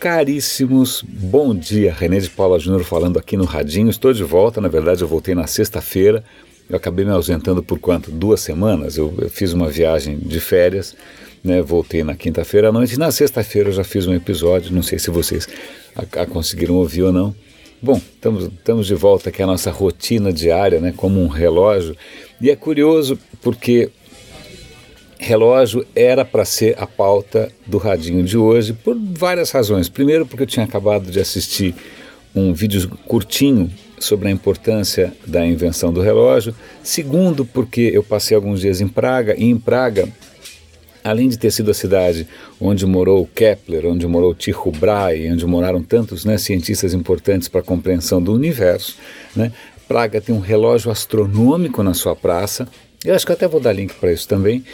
caríssimos, bom dia. René de Paula Júnior falando aqui no Radinho. Estou de volta, na verdade eu voltei na sexta-feira. Eu acabei me ausentando por quanto? Duas semanas. Eu, eu fiz uma viagem de férias, né? voltei na quinta-feira à noite. Na sexta-feira eu já fiz um episódio, não sei se vocês a, a conseguiram ouvir ou não. Bom, estamos, estamos de volta aqui à nossa rotina diária, né? como um relógio. E é curioso porque relógio era para ser a pauta do radinho de hoje por várias razões. Primeiro, porque eu tinha acabado de assistir um vídeo curtinho sobre a importância da invenção do relógio. Segundo, porque eu passei alguns dias em Praga e em Praga, além de ter sido a cidade onde morou Kepler, onde morou Tycho Brahe, onde moraram tantos né, cientistas importantes para a compreensão do universo, né, Praga tem um relógio astronômico na sua praça. Eu acho que até vou dar link para isso também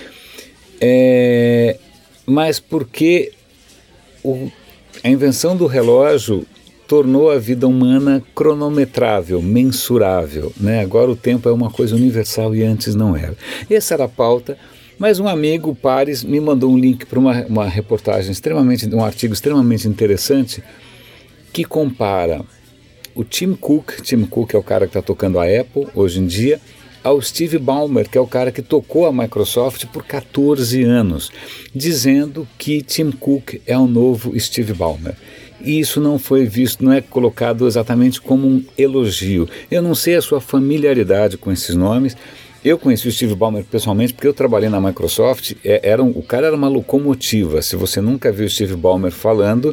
é, mas porque o, a invenção do relógio tornou a vida humana cronometrável, mensurável. Né? Agora o tempo é uma coisa universal e antes não era. Essa era a pauta. Mas um amigo, Pares, me mandou um link para uma, uma reportagem extremamente, um artigo extremamente interessante que compara o Tim Cook, Tim Cook é o cara que está tocando a Apple hoje em dia, ao Steve Ballmer, que é o cara que tocou a Microsoft por 14 anos, dizendo que Tim Cook é o novo Steve Ballmer. E isso não foi visto, não é colocado exatamente como um elogio. Eu não sei a sua familiaridade com esses nomes. Eu conheci o Steve Ballmer pessoalmente porque eu trabalhei na Microsoft. É, era um, o cara era uma locomotiva. Se você nunca viu o Steve Ballmer falando,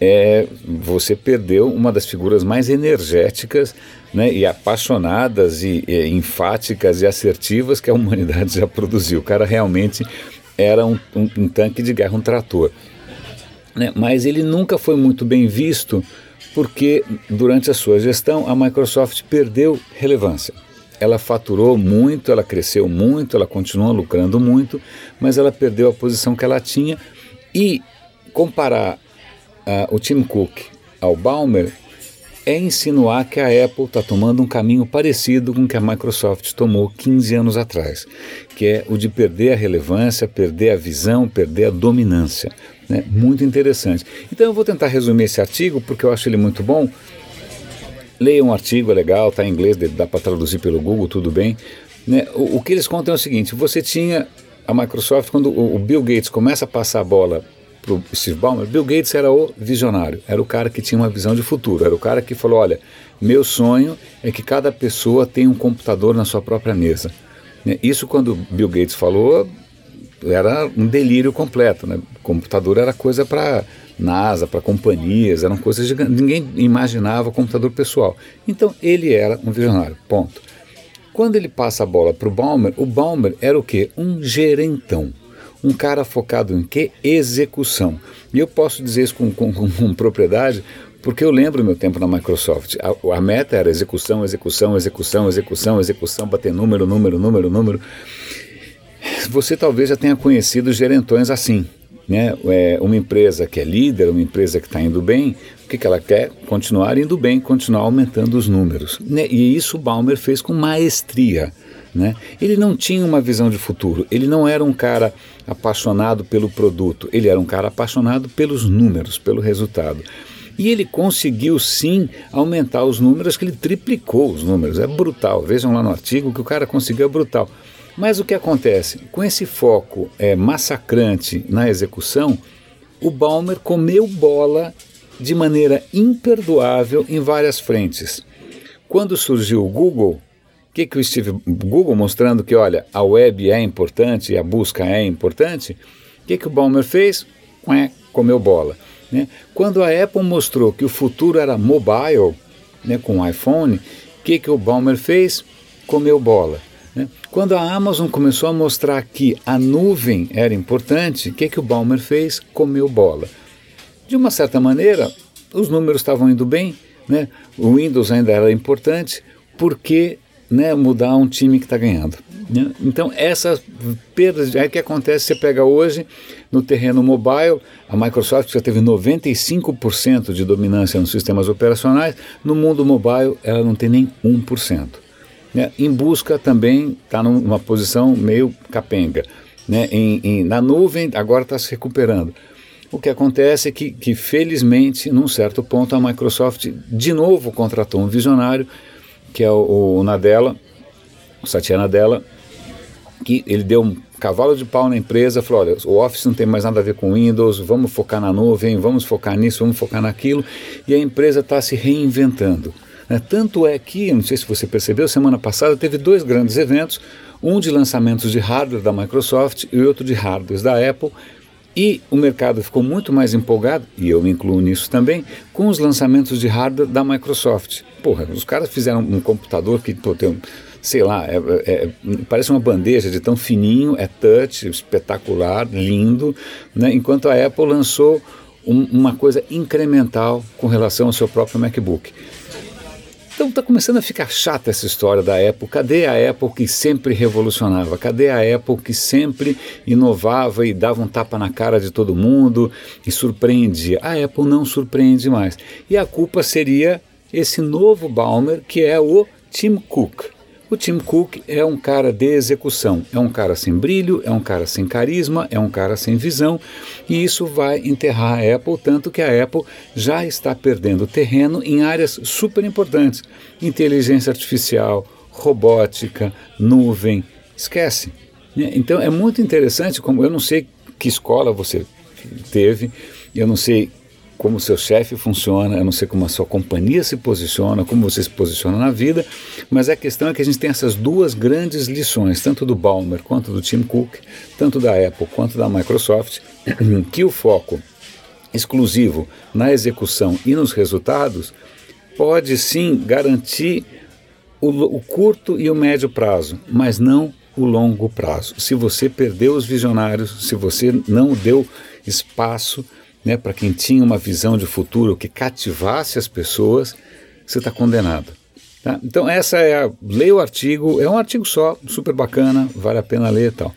é, você perdeu uma das figuras mais energéticas né, e apaixonadas e, e, enfáticas e assertivas que a humanidade já produziu. O cara realmente era um, um, um tanque de guerra, um trator. Né, mas ele nunca foi muito bem visto porque durante a sua gestão a Microsoft perdeu relevância. Ela faturou muito, ela cresceu muito, ela continua lucrando muito, mas ela perdeu a posição que ela tinha e comparar uh, o Tim Cook ao Balmer é insinuar que a Apple está tomando um caminho parecido com o que a Microsoft tomou 15 anos atrás, que é o de perder a relevância, perder a visão, perder a dominância. Né? Muito interessante. Então eu vou tentar resumir esse artigo porque eu acho ele muito bom. Leia um artigo, é legal, está em inglês, dá para traduzir pelo Google, tudo bem. Né? O, o, que eles contam é o seguinte: você tinha a Microsoft, quando o, o Bill Gates começa a passar a bola para o Steve Ballmer, Bill Gates era o visionário, era o cara que tinha uma visão de futuro, era o cara que falou: olha, meu sonho é que cada pessoa tenha um computador na sua própria mesa. Né, isso, quando Bill Gates falou, era um delírio completo. Né? computador era coisa para NASA, para companhias, eram coisas gigantes. Ninguém imaginava computador pessoal. Então, ele era um visionário, ponto. Quando ele passa a bola para o Balmer, o Balmer era o quê? Um gerentão um cara focado em quê? Execução. E eu posso dizer isso com, com, com propriedade porque eu lembro meu tempo na Microsoft. A, a, meta era execução, execução, execução, execução, execução, bater número, número, número, número. Você talvez já tenha conhecido gerentões assim. Né? É uma empresa que é líder, uma empresa que está indo bem, o que, que ela quer? Continuar indo bem, continuar aumentando os números. Né? E isso Balmer fez com maestria. Né? Ele não tinha uma visão de futuro, ele não era um cara apaixonado pelo produto, ele era um cara apaixonado pelos números, pelo resultado. E ele conseguiu sim aumentar os números, que ele triplicou os números. É brutal. Vejam lá no artigo que o cara conseguiu é brutal. Mas o que acontece? Com esse foco é, massacrante na execução, o Balmer comeu bola de maneira imperdoável em várias frentes. Quando surgiu o Google, que, que o Steve Google mostrando que, olha, a web é importante e a busca é importante, o que, que o Balmer fez? Ué, comeu bola. Né? Quando a Apple mostrou que o futuro era mobile, né, com o iPhone, o que, que o Balmer fez? Comeu bola. Né? Quando a Amazon começou a mostrar que a nuvem era importante, o que, que o Balmer fez? Comeu bola. De uma certa maneira, os números estavam indo bem, né? o Windows ainda era importante, porque né, mudar um time que está ganhando. Né? Então, essas perdas é que acontece, você pega hoje no terreno mobile, a Microsoft já teve 95% de dominância nos sistemas operacionais, no mundo mobile ela não tem nem 1%. Né? Em busca também está numa posição meio capenga. Né? Em, em, na nuvem agora está se recuperando. O que acontece é que, que, felizmente, num certo ponto, a Microsoft de novo contratou um visionário, que é o, o Nadella, o Satya Nadella, que ele deu um cavalo de pau na empresa, falou, olha, o Office não tem mais nada a ver com Windows, vamos focar na nuvem, vamos focar nisso, vamos focar naquilo, e a empresa está se reinventando. Né? Tanto é que, não sei se você percebeu, semana passada teve dois grandes eventos, um de lançamentos de hardware da Microsoft e outro de hardware da Apple, e o mercado ficou muito mais empolgado, e eu me incluo nisso também, com os lançamentos de hardware da Microsoft. Porra, os caras fizeram um computador que pô, tem, sei lá, é, é, é, parece uma bandeja de tão fininho, é touch, espetacular, lindo, né? enquanto a Apple lançou um, uma coisa incremental com relação ao seu próprio MacBook. Então está começando a ficar chata essa história da Apple. Cadê a Apple que sempre revolucionava? Cadê a Apple que sempre inovava e dava um tapa na cara de todo mundo e surpreendia? A Apple não surpreende mais. E a culpa seria esse novo Balmer que é o Tim Cook. O Tim Cook é um cara de execução, é um cara sem brilho, é um cara sem carisma, é um cara sem visão, e isso vai enterrar a Apple, tanto que a Apple já está perdendo terreno em áreas super importantes: inteligência artificial, robótica, nuvem. Esquece. Então é muito interessante, como eu não sei que escola você teve, eu não sei como o seu chefe funciona, eu não sei como a sua companhia se posiciona, como você se posiciona na vida, mas a questão é que a gente tem essas duas grandes lições, tanto do Balmer quanto do Tim Cook, tanto da Apple quanto da Microsoft, que o foco exclusivo na execução e nos resultados pode sim garantir o, o curto e o médio prazo, mas não o longo prazo. Se você perdeu os visionários, se você não deu espaço né, para quem tinha uma visão de futuro que cativasse as pessoas, você está condenado. Tá? Então essa é a, leia o artigo, é um artigo só, super bacana, vale a pena ler e tal.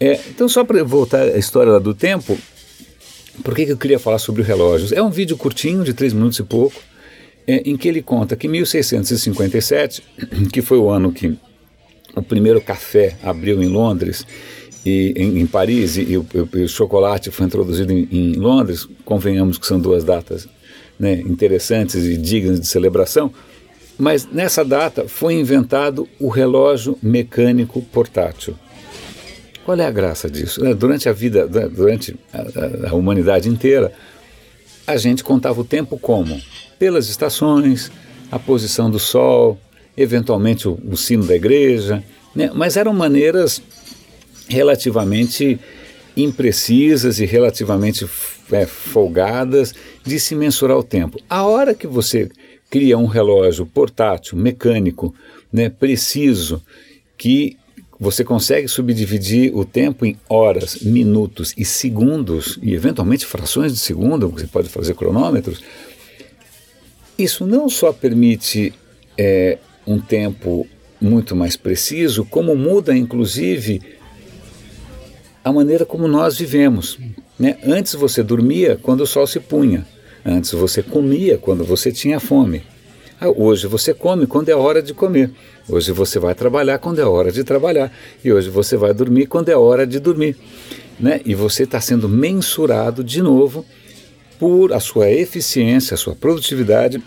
É, então só para voltar à história do tempo, por que, que eu queria falar sobre relógios? É um vídeo curtinho, de três minutos e pouco, é, em que ele conta que 1657, que foi o ano que o primeiro café abriu em Londres, e, em, em Paris e, e, o, e, o, chocolate foi introduzido em, em, Londres, convenhamos que são duas datas né, interessantes e dignas de celebração, mas nessa data foi inventado o relógio mecânico portátil. Qual é a graça disso? É, durante a vida, né, durante a, a humanidade inteira, a gente contava o tempo como? Pelas estações, a posição do sol, eventualmente o, o sino da igreja, né? mas eram maneiras relativamente imprecisas e relativamente é, folgadas de se mensurar o tempo. A hora que você cria um relógio portátil, mecânico, né, preciso, que você consegue subdividir o tempo em horas, minutos e segundos, e eventualmente frações de segundo, você pode fazer cronômetros, isso não só permite é, um tempo muito mais preciso, como muda inclusive a maneira como nós vivemos. Né? Antes você dormia quando o sol se punha, antes você comia quando você tinha fome. Ah, hoje você come quando é hora de comer. Hoje você vai trabalhar quando é hora de trabalhar. E hoje você vai dormir quando é hora de dormir. Né? E você está sendo mensurado de novo por a sua eficiência, a sua produtividade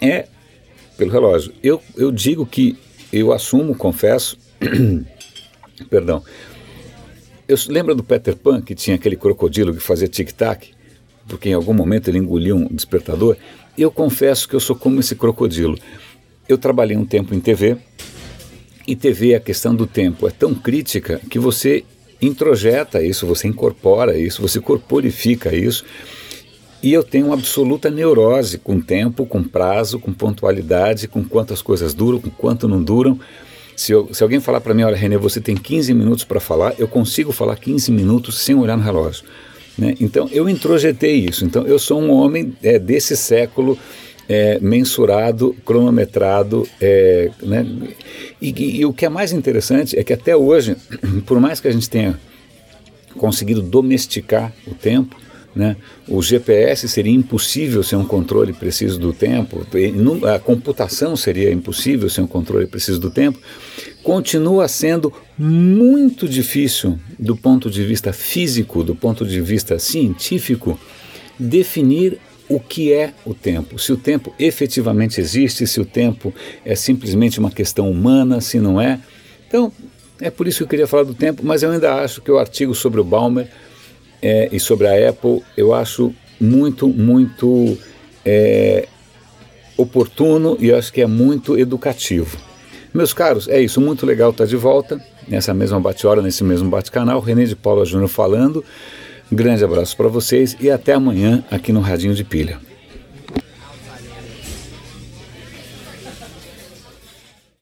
é pelo relógio. Eu, eu digo que eu assumo, confesso, perdão, eu lembro do Peter Pan, que tinha aquele crocodilo que fazia tic-tac, porque em algum momento ele engoliu um despertador. Eu confesso que eu sou como esse crocodilo. Eu trabalhei um tempo em TV, e TV, a questão do tempo é tão crítica que você introjeta isso, você incorpora isso, você corporifica isso. E eu tenho uma absoluta neurose com tempo, com prazo, com pontualidade, com quantas coisas duram, com quanto não duram. Se, eu, se alguém falar para mim, olha, René, você tem 15 minutos para falar, eu consigo falar 15 minutos sem olhar no relógio. Né? Então, eu introjetei isso. Então, eu sou um homem é, desse século é, mensurado, cronometrado. É, né? E, e, e, o que é mais interessante é que até hoje, por mais que a gente tenha conseguido domesticar o tempo, né? O GPS seria impossível sem um controle preciso do tempo, a computação seria impossível sem um controle preciso do tempo. continua sendo muito difícil do ponto de vista físico, do ponto de vista científico, definir o que é o tempo. Se o tempo efetivamente existe, se o tempo é simplesmente uma questão humana, se não é. Então, é por isso que eu queria falar do tempo, mas eu ainda acho que o artigo sobre o Balmer é, e sobre a Apple, eu acho muito, muito é, oportuno e acho que é muito educativo. Meus caros, é isso, muito legal estar de volta nessa mesma bate-hora, nesse mesmo bate-canal. René de Paula Júnior falando. Grande abraço para vocês e até amanhã aqui no Radinho de Pilha.